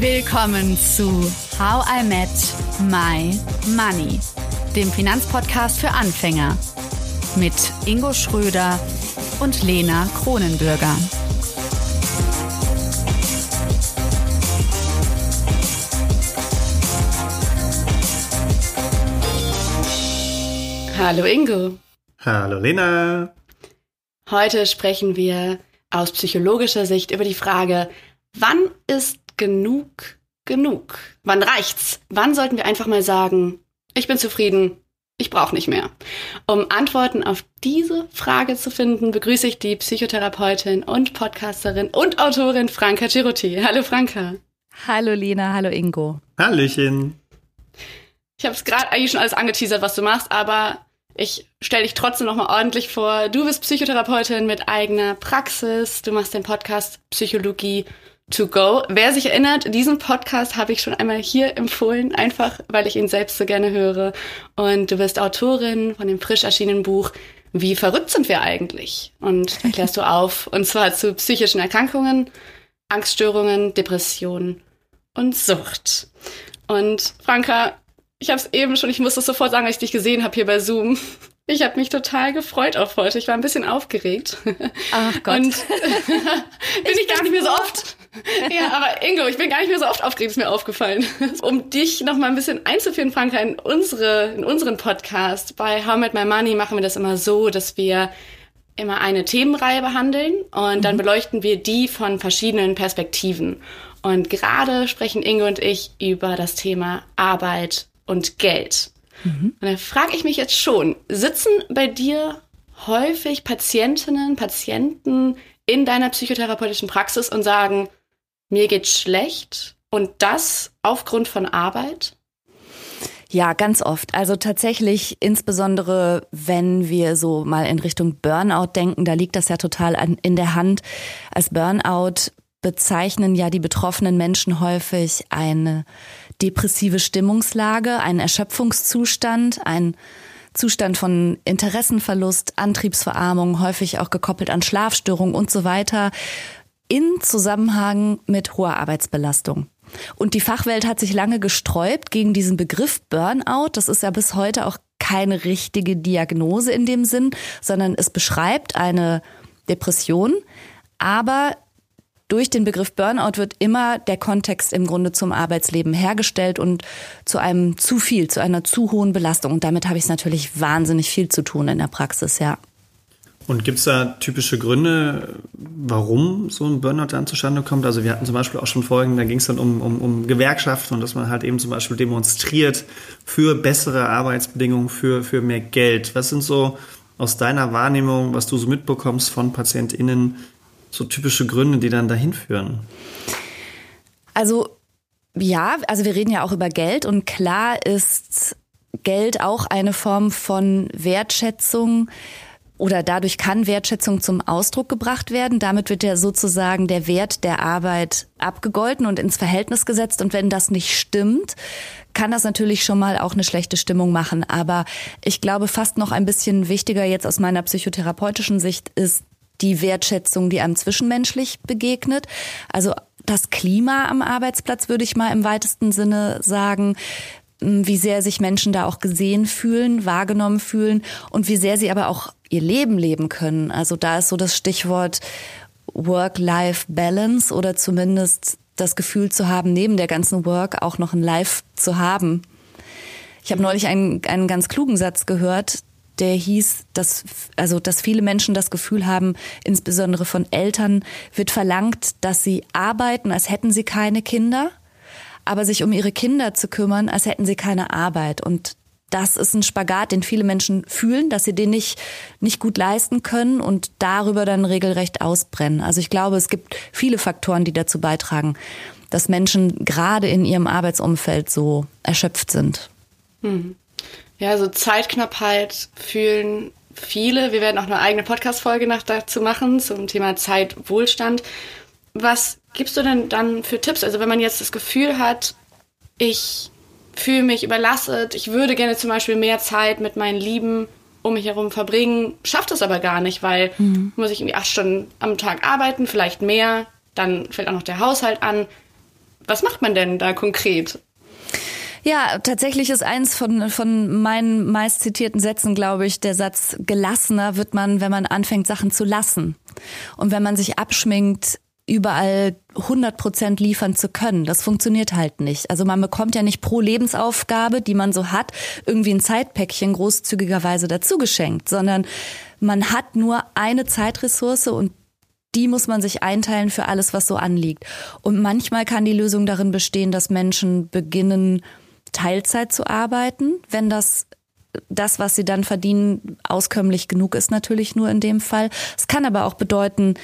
Willkommen zu How I Met My Money, dem Finanzpodcast für Anfänger mit Ingo Schröder und Lena Kronenbürger. Hallo Ingo. Hallo Lena. Heute sprechen wir aus psychologischer Sicht über die Frage, wann ist genug genug? Wann reicht's? Wann sollten wir einfach mal sagen, ich bin zufrieden, ich brauche nicht mehr? Um Antworten auf diese Frage zu finden, begrüße ich die Psychotherapeutin und Podcasterin und Autorin Franka Girotti. Hallo Franka. Hallo Lena, hallo Ingo. Hallöchen. Ich habe es gerade eigentlich schon alles angeteasert, was du machst, aber ich stelle dich trotzdem noch mal ordentlich vor. Du bist Psychotherapeutin mit eigener Praxis. Du machst den Podcast Psychologie to go. Wer sich erinnert, diesen Podcast habe ich schon einmal hier empfohlen, einfach weil ich ihn selbst so gerne höre. Und du bist Autorin von dem frisch erschienenen Buch Wie verrückt sind wir eigentlich? Und erklärst du auf, und zwar zu psychischen Erkrankungen, Angststörungen, Depressionen und Sucht. Und Franka, ich habe es eben schon, ich muss es sofort sagen, als ich dich gesehen habe hier bei Zoom. Ich habe mich total gefreut auf heute. Ich war ein bisschen aufgeregt. Ach Gott. Und bin ich, ich gar nicht mehr so oft. Ja, aber Ingo, ich bin gar nicht mehr so oft aufgeregt, ist mir aufgefallen. Um dich noch mal ein bisschen einzuführen, Franka, in unsere, in unseren Podcast. Bei How Met My Money machen wir das immer so, dass wir immer eine Themenreihe behandeln und dann mhm. beleuchten wir die von verschiedenen Perspektiven. Und gerade sprechen Ingo und ich über das Thema Arbeit und Geld. Mhm. Und da frage ich mich jetzt schon, sitzen bei dir häufig Patientinnen, Patienten in deiner psychotherapeutischen Praxis und sagen, mir geht's schlecht und das aufgrund von Arbeit? Ja, ganz oft. Also tatsächlich, insbesondere wenn wir so mal in Richtung Burnout denken, da liegt das ja total an, in der Hand. Als Burnout bezeichnen ja die betroffenen Menschen häufig eine depressive Stimmungslage, einen Erschöpfungszustand, ein Zustand von Interessenverlust, Antriebsverarmung, häufig auch gekoppelt an Schlafstörungen und so weiter, in Zusammenhang mit hoher Arbeitsbelastung. Und die Fachwelt hat sich lange gesträubt gegen diesen Begriff Burnout. Das ist ja bis heute auch keine richtige Diagnose in dem Sinn, sondern es beschreibt eine Depression, aber durch den Begriff Burnout wird immer der Kontext im Grunde zum Arbeitsleben hergestellt und zu einem zu viel, zu einer zu hohen Belastung. Und damit habe ich es natürlich wahnsinnig viel zu tun in der Praxis, ja. Und gibt es da typische Gründe, warum so ein Burnout dann zustande kommt? Also wir hatten zum Beispiel auch schon Folgen, da ging es dann um, um, um Gewerkschaften und dass man halt eben zum Beispiel demonstriert für bessere Arbeitsbedingungen, für, für mehr Geld. Was sind so aus deiner Wahrnehmung, was du so mitbekommst von PatientInnen, so typische Gründe, die dann dahin führen? Also ja, also wir reden ja auch über Geld und klar ist Geld auch eine Form von Wertschätzung oder dadurch kann Wertschätzung zum Ausdruck gebracht werden. Damit wird ja sozusagen der Wert der Arbeit abgegolten und ins Verhältnis gesetzt. Und wenn das nicht stimmt, kann das natürlich schon mal auch eine schlechte Stimmung machen. Aber ich glaube, fast noch ein bisschen wichtiger jetzt aus meiner psychotherapeutischen Sicht ist die Wertschätzung, die einem zwischenmenschlich begegnet. Also das Klima am Arbeitsplatz würde ich mal im weitesten Sinne sagen wie sehr sich Menschen da auch gesehen fühlen, wahrgenommen fühlen und wie sehr sie aber auch ihr Leben leben können. Also da ist so das Stichwort Work-Life-Balance oder zumindest das Gefühl zu haben, neben der ganzen Work auch noch ein Life zu haben. Ich habe neulich einen, einen ganz klugen Satz gehört, der hieß, dass, also, dass viele Menschen das Gefühl haben, insbesondere von Eltern, wird verlangt, dass sie arbeiten, als hätten sie keine Kinder, aber sich um ihre Kinder zu kümmern, als hätten sie keine Arbeit. Und das ist ein Spagat, den viele Menschen fühlen, dass sie den nicht, nicht gut leisten können und darüber dann regelrecht ausbrennen. Also ich glaube, es gibt viele Faktoren, die dazu beitragen, dass Menschen gerade in ihrem Arbeitsumfeld so erschöpft sind. Hm. Ja, so Zeitknappheit fühlen viele. Wir werden auch eine eigene Podcast-Folge dazu machen zum Thema Zeitwohlstand. Was gibst du denn dann für Tipps? Also wenn man jetzt das Gefühl hat, ich fühle mich überlastet, ich würde gerne zum Beispiel mehr Zeit mit meinen Lieben um mich herum verbringen, schafft das aber gar nicht, weil mhm. muss ich irgendwie acht Stunden am Tag arbeiten, vielleicht mehr, dann fällt auch noch der Haushalt an. Was macht man denn da konkret? Ja, tatsächlich ist eins von, von meinen meist zitierten Sätzen, glaube ich, der Satz, gelassener wird man, wenn man anfängt, Sachen zu lassen. Und wenn man sich abschminkt, überall 100 Prozent liefern zu können. Das funktioniert halt nicht. Also man bekommt ja nicht pro Lebensaufgabe, die man so hat, irgendwie ein Zeitpäckchen großzügigerweise dazu geschenkt, sondern man hat nur eine Zeitressource und die muss man sich einteilen für alles, was so anliegt. Und manchmal kann die Lösung darin bestehen, dass Menschen beginnen, Teilzeit zu arbeiten, wenn das das, was sie dann verdienen, auskömmlich genug ist natürlich nur in dem Fall. Es kann aber auch bedeuten,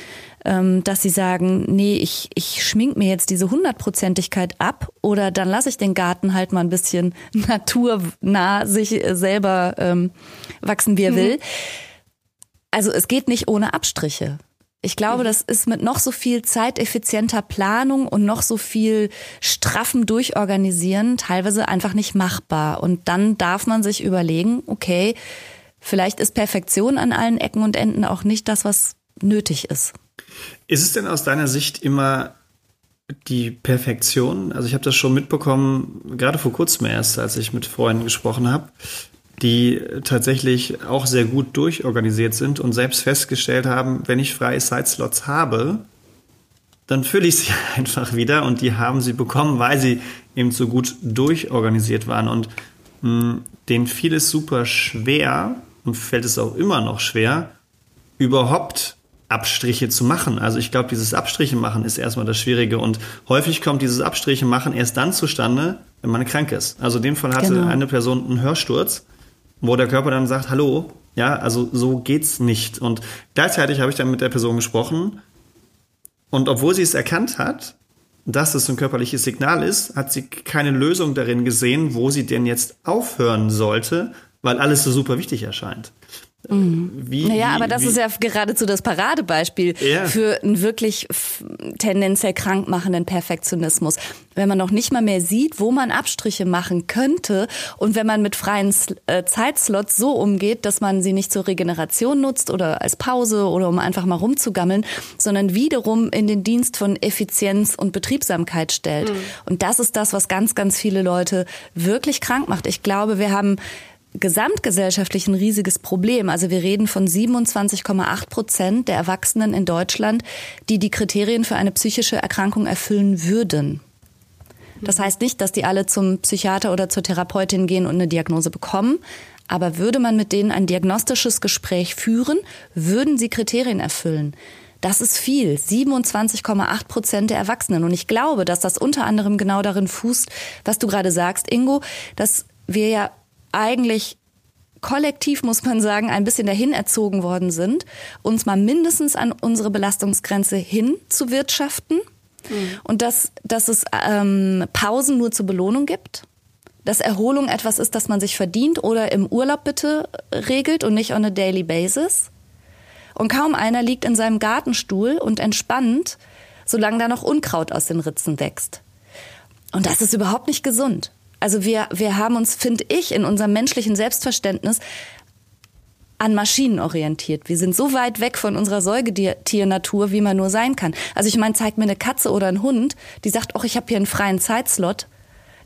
ähm, dass sie sagen, nee, ich, ich schmink mir jetzt diese Hundertprozentigkeit ab oder dann lasse ich den Garten halt mal ein bisschen naturnah sich selber ähm, wachsen, wie er mhm. will. Also es geht nicht ohne Abstriche. Ich glaube, mhm. das ist mit noch so viel zeiteffizienter Planung und noch so viel straffen Durchorganisieren teilweise einfach nicht machbar. Und dann darf man sich überlegen, okay, vielleicht ist Perfektion an allen Ecken und Enden auch nicht das, was nötig ist. Ist es denn aus deiner Sicht immer die Perfektion? Also ich habe das schon mitbekommen, gerade vor kurzem erst, als ich mit Freunden gesprochen habe, die tatsächlich auch sehr gut durchorganisiert sind und selbst festgestellt haben, wenn ich freie Sideslots habe, dann fülle ich sie einfach wieder und die haben sie bekommen, weil sie eben so gut durchorganisiert waren und mh, hm, denen fiel es super schwer und fällt es auch immer noch schwer, überhaupt Abstriche zu machen. Also ich glaube, dieses Abstriche machen ist erstmal das Schwierige und häufig kommt dieses Abstriche machen erst dann zustande, wenn man krank ist. Also in dem Fall hatte genau. eine Person einen Hörsturz wo der Körper dann sagt, hallo, ja, also so geht's nicht. Und gleichzeitig habe ich dann mit der Person gesprochen und obwohl sie es erkannt hat, dass es ein körperliches Signal ist, hat sie keine Lösung darin gesehen, wo sie denn jetzt aufhören sollte, weil alles so super wichtig erscheint. Mhm. Wie, naja, wie, aber das wie? ist ja geradezu das Paradebeispiel ja. für einen wirklich tendenziell krankmachenden Perfektionismus. Wenn man noch nicht mal mehr sieht, wo man Abstriche machen könnte und wenn man mit freien äh, Zeitslots so umgeht, dass man sie nicht zur Regeneration nutzt oder als Pause oder um einfach mal rumzugammeln, sondern wiederum in den Dienst von Effizienz und Betriebsamkeit stellt. Mhm. Und das ist das, was ganz, ganz viele Leute wirklich krank macht. Ich glaube, wir haben gesamtgesellschaftlich ein riesiges Problem. Also wir reden von 27,8 Prozent der Erwachsenen in Deutschland, die die Kriterien für eine psychische Erkrankung erfüllen würden. Das heißt nicht, dass die alle zum Psychiater oder zur Therapeutin gehen und eine Diagnose bekommen. Aber würde man mit denen ein diagnostisches Gespräch führen, würden sie Kriterien erfüllen. Das ist viel. 27,8 Prozent der Erwachsenen. Und ich glaube, dass das unter anderem genau darin fußt, was du gerade sagst, Ingo, dass wir ja eigentlich kollektiv, muss man sagen, ein bisschen dahin erzogen worden sind, uns mal mindestens an unsere Belastungsgrenze hin zu wirtschaften mhm. und dass, dass es ähm, Pausen nur zur Belohnung gibt. Dass Erholung etwas ist, das man sich verdient oder im Urlaub bitte regelt und nicht on a daily basis. Und kaum einer liegt in seinem Gartenstuhl und entspannt, solange da noch Unkraut aus den Ritzen wächst. Und das ist überhaupt nicht gesund. Also wir, wir haben uns, finde ich, in unserem menschlichen Selbstverständnis an Maschinen orientiert. Wir sind so weit weg von unserer Säugetiernatur, wie man nur sein kann. Also ich meine, zeigt mir eine Katze oder ein Hund, die sagt, ach, ich habe hier einen freien Zeitslot.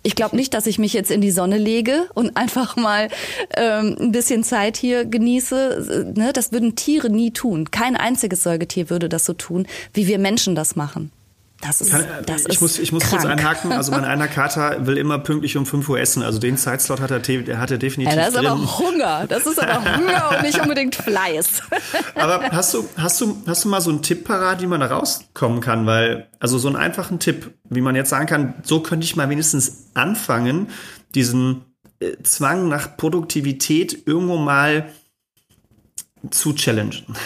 Ich glaube nicht, dass ich mich jetzt in die Sonne lege und einfach mal ähm, ein bisschen Zeit hier genieße. Ne? Das würden Tiere nie tun. Kein einziges Säugetier würde das so tun, wie wir Menschen das machen. Das ist, Kann, das ich ist muss, ich muss kurz einhaken. Also mein einer Kater will immer pünktlich um 5 Uhr essen. Also den Zeitslot hat er, hat er definitiv. Ja, das ist drin. aber Hunger. Das ist aber Hunger und nicht unbedingt Fleiß. Aber hast du, hast du, hast du mal so einen Tipp parat, wie man da rauskommen kann? Weil, also so einen einfachen Tipp, wie man jetzt sagen kann, so könnte ich mal wenigstens anfangen, diesen äh, Zwang nach Produktivität irgendwo mal zu challengen.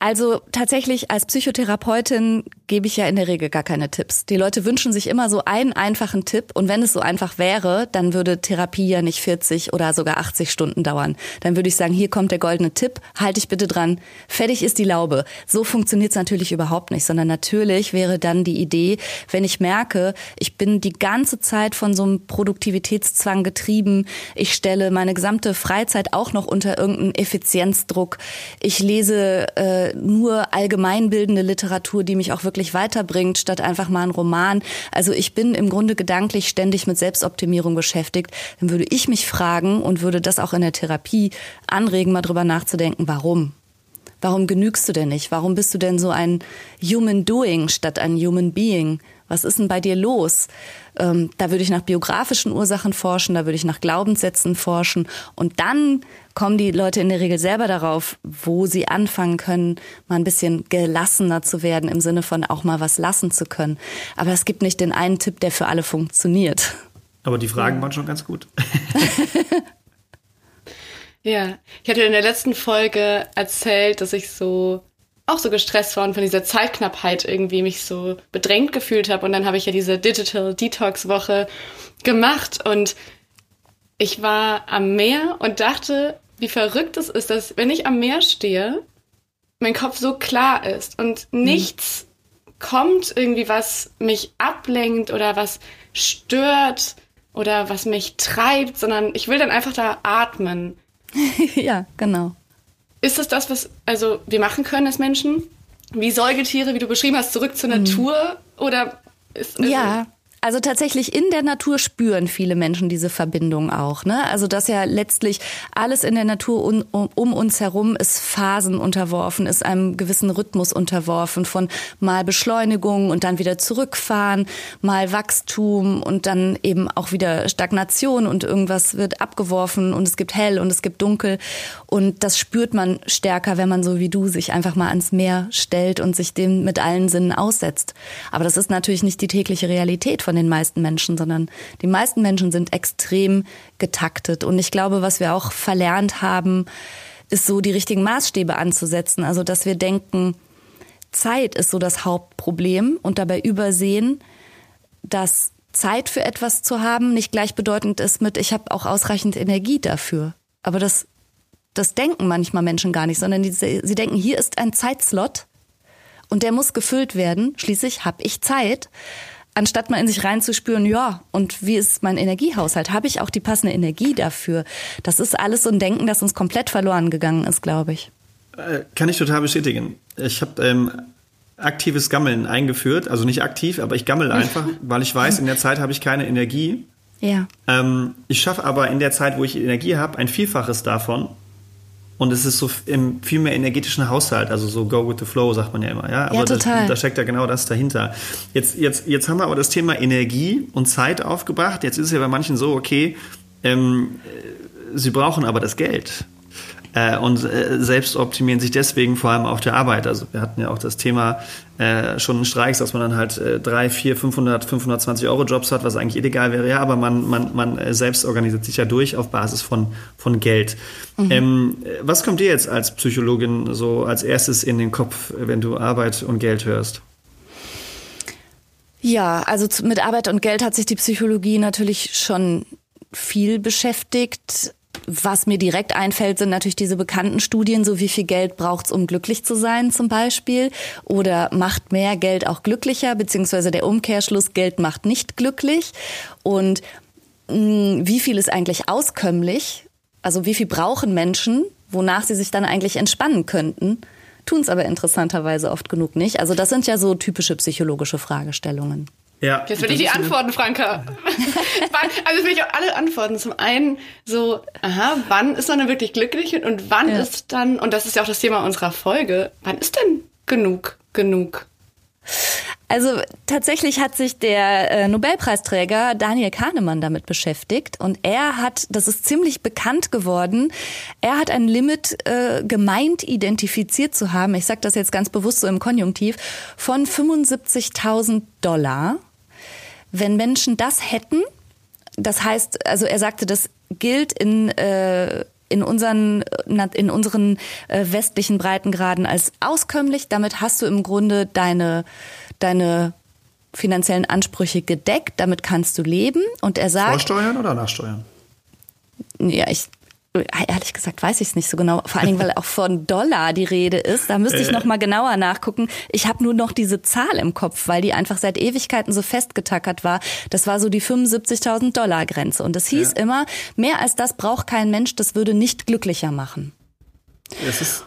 Also tatsächlich als Psychotherapeutin gebe ich ja in der Regel gar keine Tipps. Die Leute wünschen sich immer so einen einfachen Tipp und wenn es so einfach wäre, dann würde Therapie ja nicht 40 oder sogar 80 Stunden dauern. Dann würde ich sagen, hier kommt der goldene Tipp, halte ich bitte dran, fertig ist die Laube. So funktioniert es natürlich überhaupt nicht, sondern natürlich wäre dann die Idee, wenn ich merke, ich bin die ganze Zeit von so einem Produktivitätszwang getrieben, ich stelle meine gesamte Freizeit auch noch unter irgendeinen Effizienzdruck, ich lese äh, nur allgemeinbildende Literatur, die mich auch wirklich weiterbringt, statt einfach mal ein Roman. Also ich bin im Grunde gedanklich ständig mit Selbstoptimierung beschäftigt. Dann würde ich mich fragen und würde das auch in der Therapie anregen, mal drüber nachzudenken, warum? Warum genügst du denn nicht? Warum bist du denn so ein Human Doing statt ein Human Being? Was ist denn bei dir los? Ähm, da würde ich nach biografischen Ursachen forschen, da würde ich nach Glaubenssätzen forschen. Und dann kommen die Leute in der Regel selber darauf, wo sie anfangen können, mal ein bisschen gelassener zu werden, im Sinne von auch mal was lassen zu können. Aber es gibt nicht den einen Tipp, der für alle funktioniert. Aber die Fragen waren schon ganz gut. ja, ich hatte in der letzten Folge erzählt, dass ich so auch so gestresst war und von dieser Zeitknappheit irgendwie mich so bedrängt gefühlt habe. Und dann habe ich ja diese Digital Detox Woche gemacht und ich war am Meer und dachte, wie verrückt es ist, dass wenn ich am Meer stehe, mein Kopf so klar ist und mhm. nichts mhm. kommt irgendwie, was mich ablenkt oder was stört oder was mich treibt, sondern ich will dann einfach da atmen. ja, genau. Ist es das, was also wir machen können als Menschen? Wie Säugetiere, wie du beschrieben hast, zurück zur mhm. Natur? Oder ist, also ja, also tatsächlich in der Natur spüren viele Menschen diese Verbindung auch. Ne? Also dass ja letztlich alles in der Natur um, um, uns herum ist Phasen unterworfen, ist einem gewissen Rhythmus unterworfen von mal Beschleunigung und dann wieder zurückfahren, mal Wachstum und dann eben auch wieder Stagnation und irgendwas wird abgeworfen und es gibt hell und es gibt dunkel. Und das spürt man stärker, wenn man so wie du sich einfach mal ans Meer stellt und sich dem mit allen Sinnen aussetzt. Aber das ist natürlich nicht die tägliche Realität von den meisten Menschen, sondern die meisten Menschen sind extrem getaktet. Und ich glaube, was wir auch verlernt haben, ist so die richtigen Maßstäbe anzusetzen. Also, dass wir denken, Zeit ist so das Hauptproblem und dabei übersehen, dass Zeit für etwas zu haben nicht gleichbedeutend ist mit, ich habe auch ausreichend Energie dafür. Aber das, das denken manchmal Menschen gar nicht, sondern die, sie denken, hier ist ein Zeitslot und der muss gefüllt werden. Schließlich habe ich Zeit anstatt mal in sich reinzuspüren, ja, und wie ist mein Energiehaushalt? Habe ich auch die passende Energie dafür? Das ist alles so ein Denken, das uns komplett verloren gegangen ist, glaube ich. Äh, kann ich total bestätigen. Ich habe ähm, aktives Gammeln eingeführt, also nicht aktiv, aber ich gammel einfach, weil ich weiß, in der Zeit habe ich keine Energie. Ja. Ähm, ich schaffe aber in der Zeit, wo ich Energie habe, ein Vielfaches davon und es ist so im viel mehr energetischen Haushalt, also so go with the flow, sagt man ja immer. Ja, aber ja, total. Das, da steckt ja genau das dahinter. Jetzt, jetzt, jetzt haben wir aber das Thema Energie und Zeit aufgebracht. Jetzt ist es ja bei manchen so, okay, ähm, sie brauchen aber das Geld äh, und äh, selbst optimieren sich deswegen vor allem auf der Arbeit. Also wir hatten ja auch das Thema äh, schon in Streiks, dass man dann halt äh, drei, vier, 500, 520 Euro Jobs hat, was eigentlich illegal wäre. Ja, aber man, man, man äh, selbst organisiert sich ja durch auf Basis von, von Geld. Mhm. Ähm, was kommt dir jetzt als Psychologin so als erstes in den Kopf, wenn du Arbeit und Geld hörst? Ja, also mit Arbeit und Geld hat sich die Psychologie natürlich schon viel beschäftigt. Was mir direkt einfällt, sind natürlich diese bekannten Studien, so wie viel Geld braucht's, um glücklich zu sein zum Beispiel. Oder macht mehr Geld auch glücklicher, beziehungsweise der Umkehrschluss, Geld macht nicht glücklich. Und mh, hm, wie viel ist eigentlich auskömmlich? Also wie viel brauchen Menschen, wonach sie sich dann eigentlich entspannen könnten? Tun es aber interessanterweise oft genug nicht. Also das sind ja so typische psychologische Fragestellungen. Ja. Jetzt will ich die Antworten, Franka. also will ich auch alle Antworten. Zum einen so, aha, wann ist man dann wirklich glücklich und wann ja. ist dann, und das ist ja auch das Thema unserer Folge, wann ist denn genug genug? Also tatsächlich hat sich der äh, Nobelpreisträger Daniel Kahnemann damit beschäftigt und er hat, das ist ziemlich bekannt geworden, er hat ein Limit äh, gemeint identifiziert zu haben, ich sage das jetzt ganz bewusst so im Konjunktiv, von 75.000 Dollar wenn Menschen das hätten, das heißt, also er sagte, das gilt in äh, in unseren in unseren äh, westlichen Breitengraden als auskömmlich. Damit hast du im Grunde deine deine finanziellen Ansprüche gedeckt. Damit kannst du leben. Und er sagt Vorsteuern oder Nachsteuern? Ja, ich Ehrlich gesagt weiß ich es nicht so genau, vor allen Dingen, weil auch von Dollar die Rede ist. Da müsste ich noch mal genauer nachgucken. Ich habe nur noch diese Zahl im Kopf, weil die einfach seit Ewigkeiten so festgetackert war. Das war so die 75.000 Dollar Grenze. Und es hieß ja. immer, mehr als das braucht kein Mensch, das würde nicht glücklicher machen. Es ist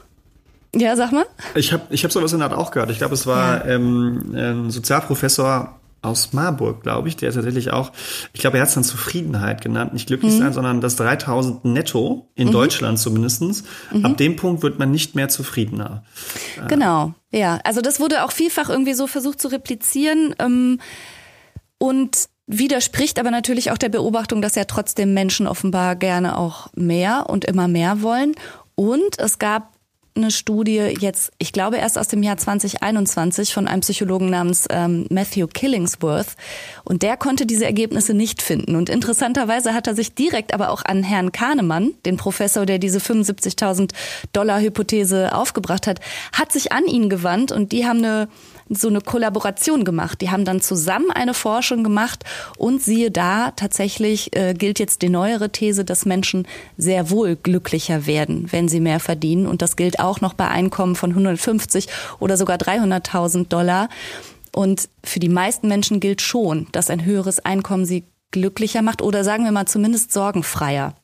Ja, sag mal. Ich habe ich hab sowas in der Art auch gehört. Ich glaube, es war ja. ähm, ein ähm, ein Sozialprofessor aus Marburg, glaube ich, der tatsächlich auch, ich glaube, er hat es dann Zufriedenheit genannt, nicht glücklich mhm. sein, sondern das 3000 netto in mhm. Deutschland zumindestens. Mhm. Ab dem Punkt wird man nicht mehr zufriedener. Genau, ja. Also das wurde auch vielfach irgendwie so versucht zu replizieren ähm, und widerspricht aber natürlich auch der Beobachtung, dass ja trotzdem Menschen offenbar gerne auch mehr und immer mehr wollen. Und es gab eine Studie jetzt, ich glaube erst aus dem Jahr 2021 von einem Psychologen namens ähm, Matthew Killingsworth. Und der konnte diese Ergebnisse nicht finden. Und interessanterweise hat er sich direkt aber auch an Herrn Kahnemann, den Professor, der diese 75.000 Dollar Hypothese aufgebracht hat, hat sich an ihn gewandt. Und die haben eine so eine Kollaboration gemacht. Die haben dann zusammen eine Forschung gemacht und siehe da, tatsächlich äh, gilt jetzt die neuere These, dass Menschen sehr wohl glücklicher werden, wenn sie mehr verdienen. Und das gilt auch noch bei Einkommen von 150 oder sogar 300.000 Dollar. Und für die meisten Menschen gilt schon, dass ein höheres Einkommen sie glücklicher macht oder sagen wir mal zumindest sorgenfreier.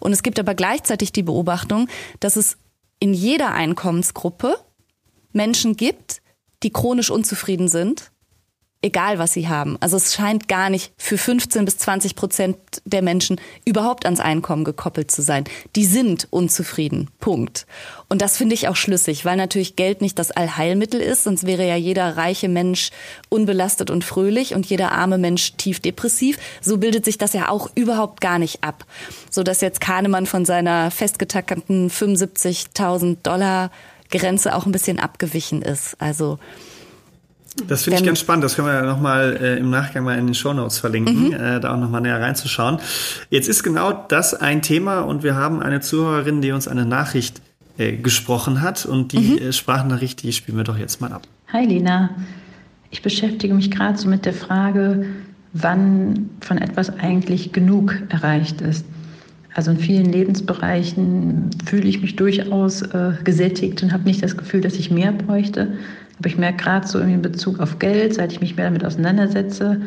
Und es gibt aber gleichzeitig die Beobachtung, dass es in jeder Einkommensgruppe Menschen gibt, die chronisch unzufrieden sind, egal was sie haben. Also es scheint gar nicht für 15 bis 20 Prozent der Menschen überhaupt ans Einkommen gekoppelt zu sein. Die sind unzufrieden. Punkt. Und das finde ich auch schlüssig, weil natürlich Geld nicht das Allheilmittel ist, sonst wäre ja jeder reiche Mensch unbelastet und fröhlich und jeder arme Mensch tief depressiv. So bildet sich das ja auch überhaupt gar nicht ab. So dass jetzt Kahnemann von seiner festgetackten 75.000 Dollar Grenze auch ein bisschen abgewichen ist. Also das finde ich ganz spannend. Das können wir ja nochmal äh, im Nachgang mal in den Show Notes verlinken, mhm. äh, da auch nochmal näher reinzuschauen. Jetzt ist genau das ein Thema und wir haben eine Zuhörerin, die uns eine Nachricht äh, gesprochen hat und die mhm. äh, Sprachnachricht, die spielen wir doch jetzt mal ab. Hi Lena, ich beschäftige mich gerade so mit der Frage, wann von etwas eigentlich genug erreicht ist. Also in vielen Lebensbereichen fühle ich mich durchaus äh, gesättigt und habe nicht das Gefühl, dass ich mehr bräuchte. Aber ich merke gerade so in Bezug auf Geld, seit ich mich mehr damit auseinandersetze,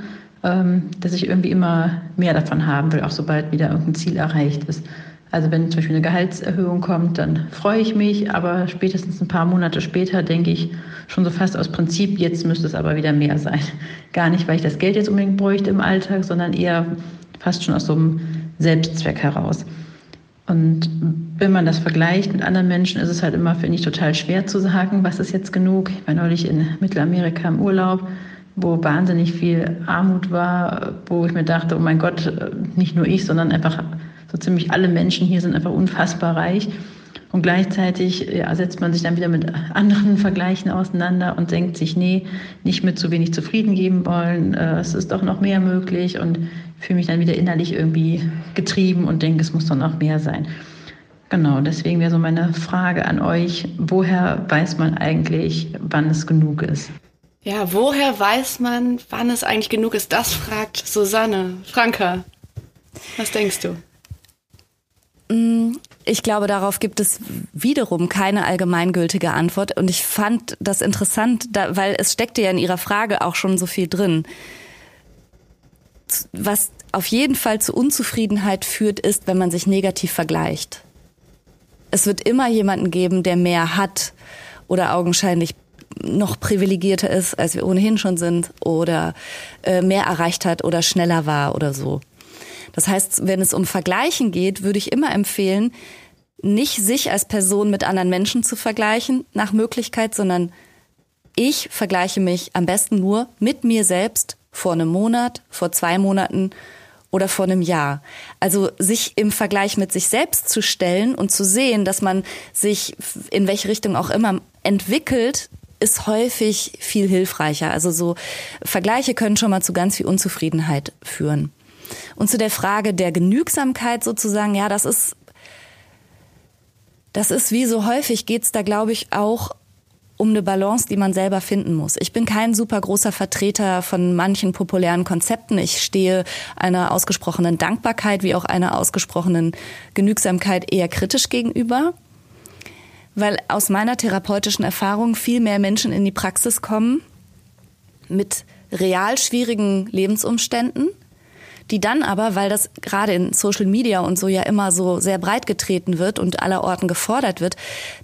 ähm, dass ich irgendwie immer mehr davon haben will, auch sobald wieder irgendein Ziel erreicht ist. Also wenn zum Beispiel eine Gehaltserhöhung kommt, dann freue ich mich, aber spätestens ein paar Monate später denke ich schon so fast aus Prinzip, jetzt müsste es aber wieder mehr sein. Gar nicht, weil ich das Geld jetzt unbedingt bräuchte im Alltag, sondern eher fast schon aus so einem Selbstzweck heraus. Und wenn man das vergleicht mit anderen Menschen, ist es halt immer, finde ich, total schwer zu sagen, was ist jetzt genug. Ich war neulich in Mittelamerika im Urlaub, wo wahnsinnig viel Armut war, wo ich mir dachte, oh mein Gott, nicht nur ich, sondern einfach so ziemlich alle Menschen hier sind einfach unfassbar reich. Und gleichzeitig ja, setzt man sich dann wieder mit anderen Vergleichen auseinander und denkt sich, nee, nicht mit zu wenig zufrieden geben wollen, äh, es ist doch noch mehr möglich und fühle mich dann wieder innerlich irgendwie getrieben und denke, es muss doch noch mehr sein. Genau, deswegen wäre so meine Frage an euch, woher weiß man eigentlich, wann es genug ist? Ja, woher weiß man, wann es eigentlich genug ist? Das fragt Susanne. Franka, was denkst du? Mm, ich glaube, darauf gibt es wiederum keine allgemeingültige Antwort. Und ich fand das interessant, weil es steckte ja in Ihrer Frage auch schon so viel drin. Was auf jeden Fall zu Unzufriedenheit führt, ist, wenn man sich negativ vergleicht. Es wird immer jemanden geben, der mehr hat oder augenscheinlich noch privilegierter ist, als wir ohnehin schon sind oder äh, mehr erreicht hat oder schneller war oder so. Das heißt, wenn es um Vergleichen geht, würde ich immer empfehlen, nicht sich als Person mit anderen Menschen zu vergleichen nach Möglichkeit, sondern ich vergleiche mich am besten nur mit mir selbst vor einem Monat, vor zwei Monaten oder vor einem Jahr. Also sich im Vergleich mit sich selbst zu stellen und zu sehen, dass man sich in welche Richtung auch immer entwickelt, ist häufig viel hilfreicher. Also so Vergleiche können schon mal zu ganz viel Unzufriedenheit führen. Und zu der Frage der Genügsamkeit sozusagen, ja, das ist, das ist wie so häufig geht's da, glaube ich, auch um eine Balance, die man selber finden muss. Ich bin kein super großer Vertreter von manchen populären Konzepten. Ich stehe einer ausgesprochenen Dankbarkeit wie auch einer ausgesprochenen Genügsamkeit eher kritisch gegenüber, weil aus meiner therapeutischen Erfahrung viel mehr Menschen in die Praxis kommen mit real schwierigen Lebensumständen, die dann aber, weil das gerade in Social Media und so ja immer so sehr breit getreten wird und aller Orten gefordert wird,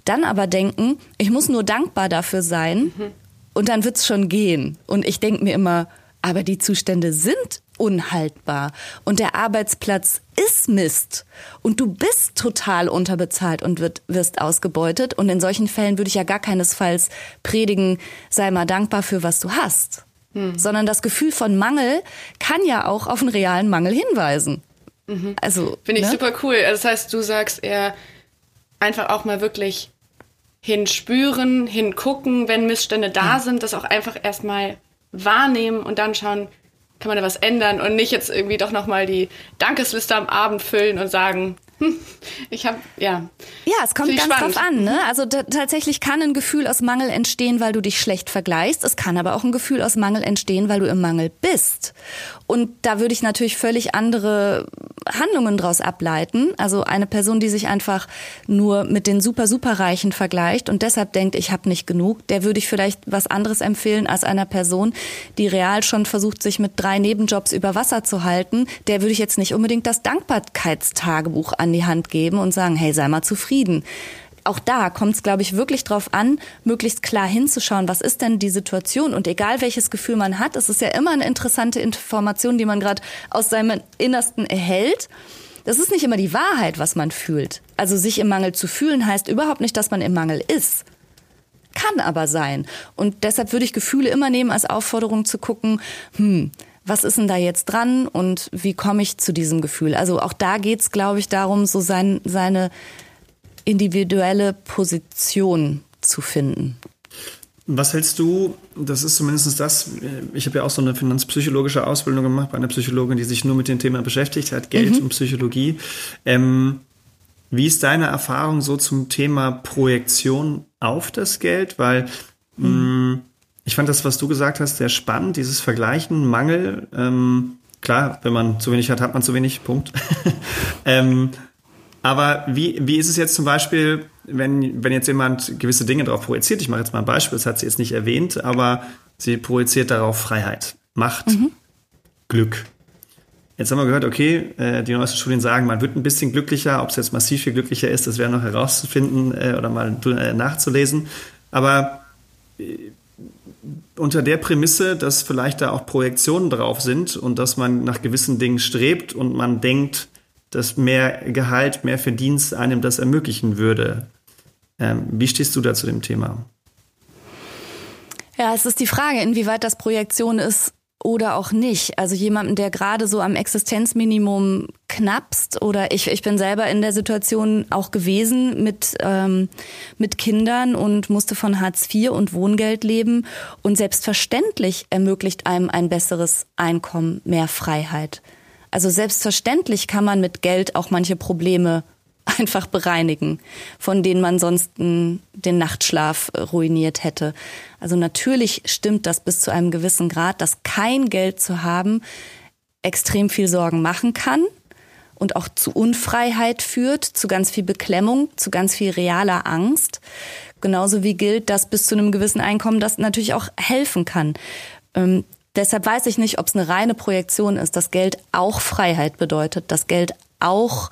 dann aber denken, ich muss nur dankbar dafür sein mhm. und dann wird's schon gehen. Und ich denke mir immer, aber die Zustände sind unhaltbar und der Arbeitsplatz ist Mist und du bist total unterbezahlt und wird, wirst ausgebeutet und in solchen Fällen würde ich ja gar keinesfalls predigen, sei mal dankbar für was du hast, hm. sondern das Gefühl von Mangel kann ja auch auf einen realen Mangel hinweisen. Mhm. Also finde ich ne? super cool. Also das heißt, du sagst eher einfach auch mal wirklich hinspüren, hingucken, wenn Missstände da ja. sind, das auch einfach erstmal wahrnehmen und dann schauen, kann man da was ändern und nicht jetzt irgendwie doch nochmal die Dankesliste am Abend füllen und sagen, ich habe, ja. Ja, es kommt ganz spannend. drauf an. Ne? Also tatsächlich kann ein Gefühl aus Mangel entstehen, weil du dich schlecht vergleichst. Es kann aber auch ein Gefühl aus Mangel entstehen, weil du im Mangel bist. Und da würde ich natürlich völlig andere Handlungen daraus ableiten. Also eine Person, die sich einfach nur mit den super, super Reichen vergleicht und deshalb denkt, ich habe nicht genug, der würde ich vielleicht was anderes empfehlen als einer Person, die real schon versucht, sich mit drei Nebenjobs über Wasser zu halten. Der würde ich jetzt nicht unbedingt das Dankbarkeitstagebuch an die Hand geben und sagen, hey, sei mal zufrieden auch da kommt es, glaube ich, wirklich drauf an, möglichst klar hinzuschauen, was ist denn die Situation und egal welches Gefühl man hat, es ist ja immer eine interessante Information, die man gerade aus seinem Innersten erhält. Das ist nicht immer die Wahrheit, was man fühlt. Also sich im Mangel zu fühlen heißt überhaupt nicht, dass man im Mangel ist. Kann aber sein. Und deshalb würde ich Gefühle immer nehmen als Aufforderung zu gucken, hm, was ist denn da jetzt dran und wie komme ich zu diesem Gefühl? Also auch da geht's, glaube ich, darum, so sein, seine individuelle Position zu finden. Was hältst du, das ist zumindest das, ich habe ja auch so eine finanzpsychologische Ausbildung gemacht bei einer Psychologin, die sich nur mit dem Thema beschäftigt hat, Geld mhm. und Psychologie. Ähm, wie ist deine Erfahrung so zum Thema Projektion auf das Geld? Weil mhm. mh, ich fand das, was du gesagt hast, sehr spannend, dieses Vergleichen, Mangel. Ähm, klar, wenn man zu wenig hat, hat man zu wenig, Punkt. ähm, aber wie, wie ist es jetzt zum Beispiel, wenn, wenn jetzt jemand gewisse Dinge darauf projiziert? Ich mache jetzt mal ein Beispiel, das hat sie jetzt nicht erwähnt, aber sie projiziert darauf Freiheit, Macht, mhm. Glück. Jetzt haben wir gehört, okay, äh, die neuesten Studien sagen, man wird ein bisschen glücklicher. Ob es jetzt massiv viel glücklicher ist, das wäre noch herauszufinden äh, oder mal äh, nachzulesen. Aber unter der Prämisse, dass vielleicht da auch Projektionen drauf sind und dass man nach gewissen Dingen strebt und man denkt, dass mehr Gehalt, mehr Verdienst einem das ermöglichen würde. Ähm, wie stehst du da zu dem Thema? Ja, es ist die Frage, inwieweit das Projektion ist oder auch nicht. Also jemanden, der gerade so am Existenzminimum knappst oder ich, ich bin selber in der Situation auch gewesen mit, ähm, mit Kindern und musste von Hartz IV und Wohngeld leben und selbstverständlich ermöglicht einem ein besseres Einkommen mehr Freiheit. Also selbstverständlich kann man mit Geld auch manche Probleme einfach bereinigen, von denen man sonst den Nachtschlaf äh, ruiniert hätte. Also natürlich stimmt das bis zu einem gewissen Grad, dass kein Geld zu haben extrem viel Sorgen machen kann und auch zu Unfreiheit führt, zu ganz viel Beklemmung, zu ganz viel realer Angst. Genauso wie gilt, dass bis zu einem gewissen Einkommen das natürlich auch helfen kann. Deshalb weiß ich nicht, ob es eine reine Projektion ist, dass Geld auch Freiheit bedeutet, dass Geld auch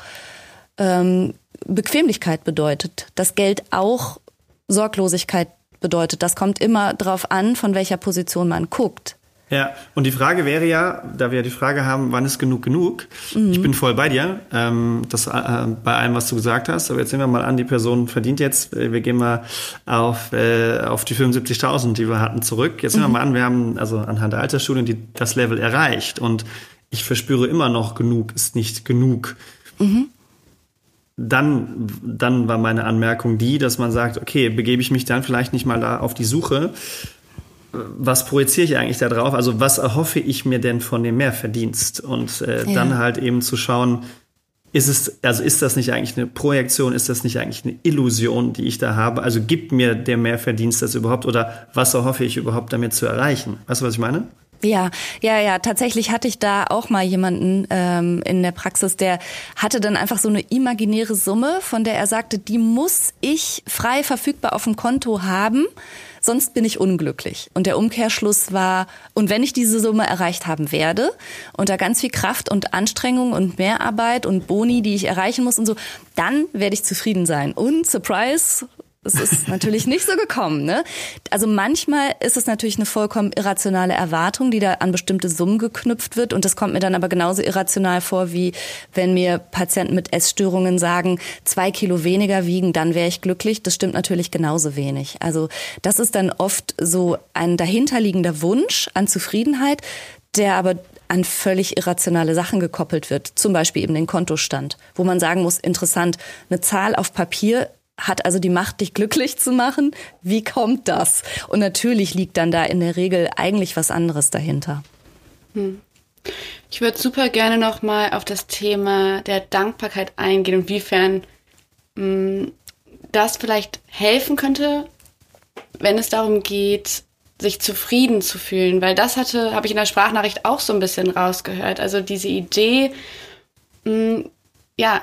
ähm, Bequemlichkeit bedeutet, dass Geld auch Sorglosigkeit bedeutet. Das kommt immer darauf an, von welcher Position man guckt. Ja, und die Frage wäre ja, da wir ja die Frage haben, wann ist genug genug? Mhm. Ich bin voll bei dir, ähm, das, äh, bei allem, was du gesagt hast. Aber jetzt nehmen wir mal an, die Person verdient jetzt, äh, wir gehen mal auf, äh, auf die 75.000, die wir hatten, zurück. Jetzt nehmen mhm. wir mal an, wir haben also anhand der Altersstudien die, das Level erreicht. Und ich verspüre immer noch, genug ist nicht genug. Mhm. Dann, dann war meine Anmerkung die, dass man sagt, okay, begebe ich mich dann vielleicht nicht mal da auf die Suche, was projiziere ich eigentlich da drauf? Also was erhoffe ich mir denn von dem Mehrverdienst? Und äh, ja. dann halt eben zu schauen, ist es, also ist das nicht eigentlich eine Projektion, ist das nicht eigentlich eine Illusion, die ich da habe? Also gibt mir der Mehrverdienst das überhaupt oder was erhoffe ich überhaupt damit zu erreichen? Weißt du, was ich meine? Ja, ja, ja. Tatsächlich hatte ich da auch mal jemanden ähm, in der Praxis, der hatte dann einfach so eine imaginäre Summe, von der er sagte, die muss ich frei verfügbar auf dem Konto haben, sonst bin ich unglücklich. Und der Umkehrschluss war, und wenn ich diese Summe erreicht haben werde, unter ganz viel Kraft und Anstrengung und Mehrarbeit und Boni, die ich erreichen muss und so, dann werde ich zufrieden sein. Und Surprise, es ist natürlich nicht so gekommen. Ne? Also manchmal ist es natürlich eine vollkommen irrationale Erwartung, die da an bestimmte Summen geknüpft wird. Und das kommt mir dann aber genauso irrational vor, wie wenn mir Patienten mit Essstörungen sagen, zwei Kilo weniger wiegen, dann wäre ich glücklich. Das stimmt natürlich genauso wenig. Also das ist dann oft so ein dahinterliegender Wunsch an Zufriedenheit, der aber an völlig irrationale Sachen gekoppelt wird. Zum Beispiel eben den Kontostand, wo man sagen muss, interessant, eine Zahl auf Papier hat also die Macht, dich glücklich zu machen. Wie kommt das? Und natürlich liegt dann da in der Regel eigentlich was anderes dahinter. Hm. Ich würde super gerne noch mal auf das Thema der Dankbarkeit eingehen und wiefern mh, hm, das vielleicht helfen könnte, wenn es darum geht, sich zufrieden zu fühlen, weil das hatte, habe ich in der Sprachnachricht auch so ein bisschen rausgehört. Also diese Idee, mh, hm, ja,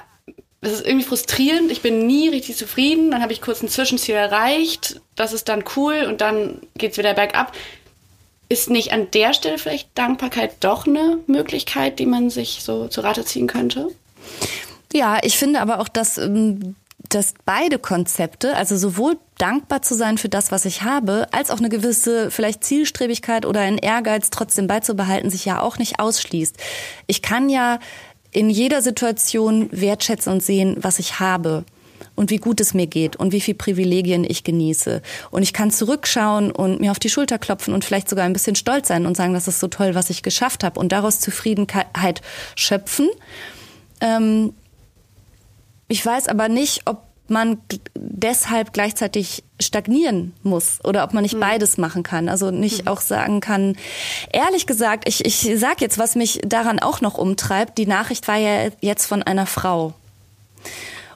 es ist irgendwie frustrierend, ich bin nie richtig zufrieden, dann habe ich kurz ein Zwischenziel erreicht, das ist dann cool und dann geht es wieder bergab. Ist nicht an der Stelle vielleicht Dankbarkeit doch eine Möglichkeit, die man sich so zu Rate ziehen könnte? Ja, ich finde aber auch, dass, ähm, dass beide Konzepte, also sowohl dankbar zu sein für das, was ich habe, als auch eine gewisse vielleicht Zielstrebigkeit oder ein Ehrgeiz trotzdem beizubehalten, sich ja auch nicht ausschließt. Ich kann ja in jeder Situation wertschätzen und sehen, was ich habe und wie gut es mir geht und wie viel Privilegien ich genieße. Und ich kann zurückschauen und mir auf die Schulter klopfen und vielleicht sogar ein bisschen stolz sein und sagen, das ist so toll, was ich geschafft habe und daraus Zufriedenheit schöpfen. Ähm ich weiß aber nicht, ob man deshalb gleichzeitig stagnieren muss oder ob man nicht mhm. beides machen kann. Also nicht mhm. auch sagen kann, ehrlich gesagt, ich, ich sag jetzt, was mich daran auch noch umtreibt. Die Nachricht war ja jetzt von einer Frau.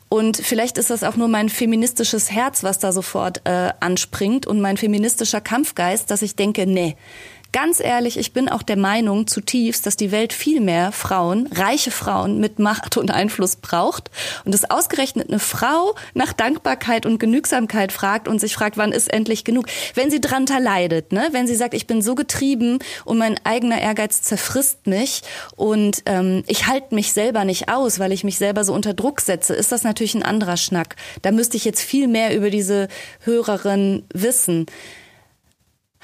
Und vielleicht ist das auch nur mein feministisches Herz, was da sofort äh, anspringt und mein feministischer Kampfgeist, dass ich denke, nee, Ganz ehrlich, ich bin auch der Meinung zutiefst, dass die Welt viel mehr Frauen, reiche Frauen mit Macht und Einfluss braucht und dass ausgerechnet eine Frau nach Dankbarkeit und Genügsamkeit fragt und sich fragt, wann ist endlich genug. Wenn sie drunter leidet, ne? wenn sie sagt, ich bin so getrieben und mein eigener Ehrgeiz zerfrisst mich und ähm, ich halte mich selber nicht aus, weil ich mich selber so unter Druck setze, ist das natürlich ein anderer Schnack. Da müsste ich jetzt viel mehr über diese Hörerin wissen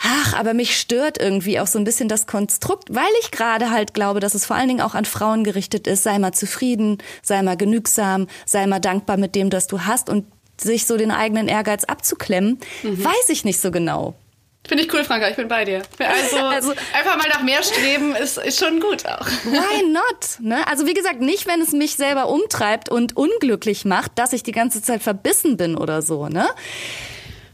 ach, aber mich stört irgendwie auch so ein bisschen das Konstrukt, weil ich gerade halt glaube, dass es vor allen Dingen auch an Frauen gerichtet ist. Sei mal zufrieden, sei mal genügsam, sei mal dankbar mit dem, das du hast und sich so den eigenen Ehrgeiz abzuklemmen, mhm. weiß ich nicht so genau. Finde ich cool, Franka, ich bin bei dir. Also, also, einfach mal nach mehr streben ist, ist schon gut auch. Why not? Ne? Also wie gesagt, nicht, wenn es mich selber umtreibt und unglücklich macht, dass ich die ganze Zeit verbissen bin oder so. Ne?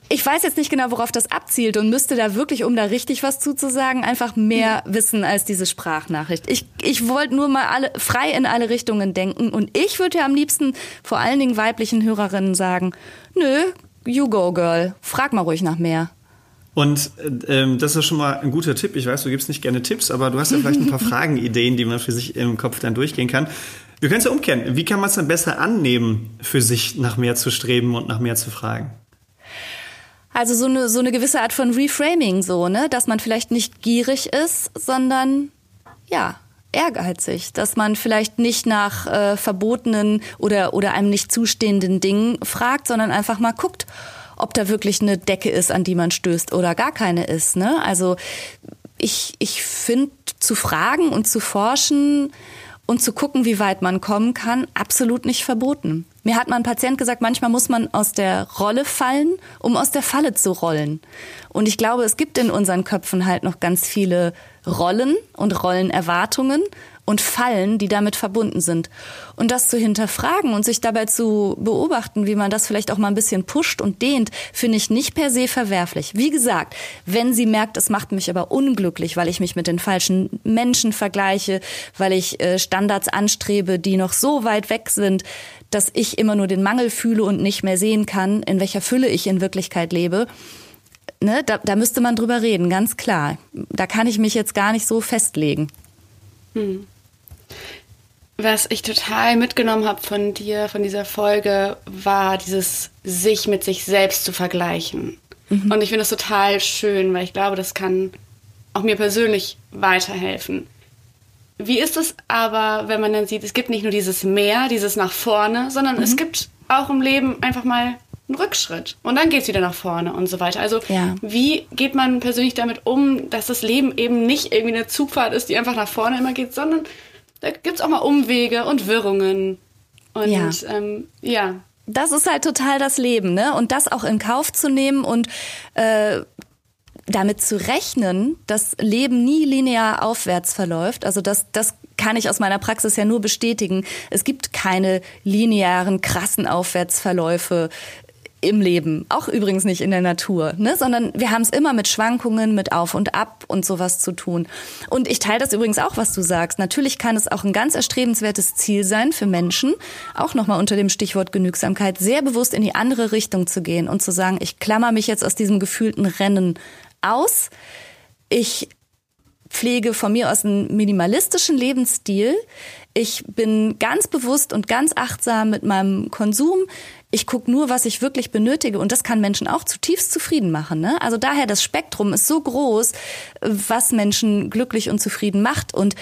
Ich weiß jetzt nicht genau, worauf das abzielt und müsste da wirklich, um da richtig was zuzusagen, einfach mehr wissen als diese Sprachnachricht. Ich, ich wollte nur mal alle, frei in alle Richtungen denken und ich würde ja am liebsten vor allen Dingen weiblichen Hörerinnen sagen, nö, you go girl, frag mal ruhig nach mehr. Und ähm, das ist schon mal ein guter Tipp. Ich weiß, du gibst nicht gerne Tipps, aber du hast ja vielleicht ein paar Fragenideen, die man für sich im Kopf dann durchgehen kann. Wir können es ja umkehren. Wie kann man es dann besser annehmen, für sich nach mehr zu streben und nach mehr zu fragen? Also so eine, so eine gewisse Art von Reframing, so, ne? Dass man vielleicht nicht gierig ist, sondern ja, ehrgeizig, dass man vielleicht nicht nach äh, verbotenen oder, oder einem nicht zustehenden Dingen fragt, sondern einfach mal guckt, ob da wirklich eine Decke ist, an die man stößt oder gar keine ist. Ne? Also ich, ich finde zu fragen und zu forschen und zu gucken, wie weit man kommen kann, absolut nicht verboten. Mir hat mal ein Patient gesagt, manchmal muss man aus der Rolle fallen, um aus der Falle zu rollen. Und ich glaube, es gibt in unseren Köpfen halt noch ganz viele Rollen und Rollenerwartungen und Fallen, die damit verbunden sind. Und das zu hinterfragen und sich dabei zu beobachten, wie man das vielleicht auch mal ein bisschen pusht und dehnt, finde ich nicht per se verwerflich. Wie gesagt, wenn sie merkt, es macht mich aber unglücklich, weil ich mich mit den falschen Menschen vergleiche, weil ich äh, Standards anstrebe, die noch so weit weg sind, dass ich immer nur den Mangel fühle und nicht mehr sehen kann, in welcher Fülle ich in Wirklichkeit lebe, ne, da, da müsste man drüber reden, ganz klar. Da kann ich mich jetzt gar nicht so festlegen. Hm. Was ich total mitgenommen habe von dir, von dieser Folge, war dieses sich mit sich selbst zu vergleichen. Mhm. Und ich finde das total schön, weil ich glaube, das kann auch mir persönlich weiterhelfen. Wie ist es aber, wenn man dann sieht, es gibt nicht nur dieses Mehr, dieses nach vorne, sondern mhm. es gibt auch im Leben einfach mal einen Rückschritt und dann geht es wieder nach vorne und so weiter. Also ja. wie geht man persönlich damit um, dass das Leben eben nicht irgendwie eine Zugfahrt ist, die einfach nach vorne immer geht, sondern da gibt es auch mal Umwege und Wirrungen. Und ja. Ähm, ja. Das ist halt total das Leben, ne? Und das auch in Kauf zu nehmen und äh, damit zu rechnen, dass Leben nie linear aufwärts verläuft. Also das, das kann ich aus meiner Praxis ja nur bestätigen. Es gibt keine linearen, krassen Aufwärtsverläufe im Leben, auch übrigens nicht in der Natur, ne? sondern wir haben es immer mit Schwankungen, mit Auf und Ab und sowas zu tun. Und ich teile das übrigens auch, was du sagst. Natürlich kann es auch ein ganz erstrebenswertes Ziel sein für Menschen, auch nochmal unter dem Stichwort Genügsamkeit, sehr bewusst in die andere Richtung zu gehen und zu sagen, ich klammer mich jetzt aus diesem gefühlten Rennen aus. Ich pflege von mir aus einen minimalistischen Lebensstil. Ich bin ganz bewusst und ganz achtsam mit meinem Konsum. Ich gucke nur, was ich wirklich benötige und das kann Menschen auch zutiefst zufrieden machen. Ne? Also daher das Spektrum ist so groß, was Menschen glücklich und zufrieden macht und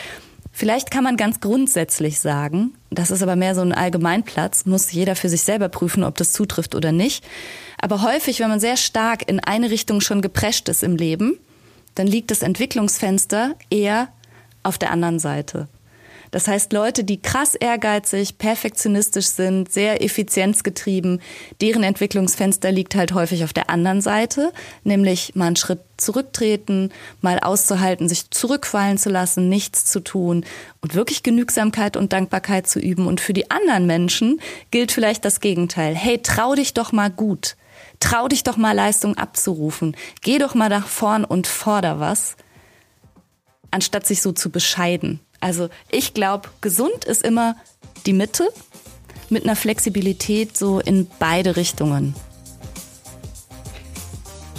Vielleicht kann man ganz grundsätzlich sagen, das ist aber mehr so ein Allgemeinplatz, muss jeder für sich selber prüfen, ob das zutrifft oder nicht. Aber häufig, wenn man sehr stark in eine Richtung schon geprescht ist im Leben, dann liegt das Entwicklungsfenster eher auf der anderen Seite. Das heißt, Leute, die krass ehrgeizig, perfektionistisch sind, sehr effizienzgetrieben, deren Entwicklungsfenster liegt halt häufig auf der anderen Seite, nämlich mal einen Schritt zurücktreten, mal auszuhalten, sich zurückfallen zu lassen, nichts zu tun und wirklich Genügsamkeit und Dankbarkeit zu üben. Und für die anderen Menschen gilt vielleicht das Gegenteil. Hey, trau dich doch mal gut. Trau dich doch mal Leistung abzurufen. Geh doch mal nach vorn und forder was, anstatt sich so zu bescheiden. Also ich glaube, gesund ist immer die Mitte mit einer Flexibilität so in beide Richtungen.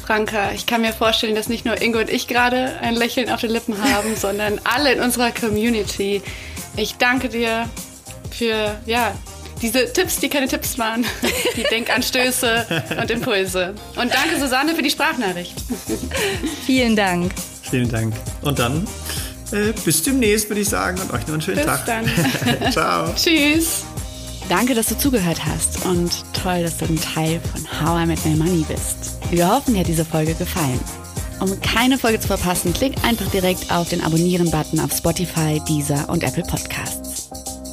Franka, ich kann mir vorstellen, dass nicht nur Ingo und ich gerade ein Lächeln auf den Lippen haben, sondern alle in unserer Community. Ich danke dir für ja, diese Tipps, die keine Tipps waren, die Denkanstöße und Impulse. Und danke, Susanne, für die Sprachnachricht. Vielen Dank. Vielen Dank. Und dann äh, bis demnächst, würde ich sagen, und euch noch einen schönen bis Tag. Dann. Ciao. Tschüss. Danke, dass du zugehört hast und toll, dass du ein Teil von How I Met My Money bist. Wir hoffen, dir hat diese Folge gefallen. Um keine Folge zu verpassen, klick einfach direkt auf den Abonnieren-Button auf Spotify, Deezer und Apple Podcasts.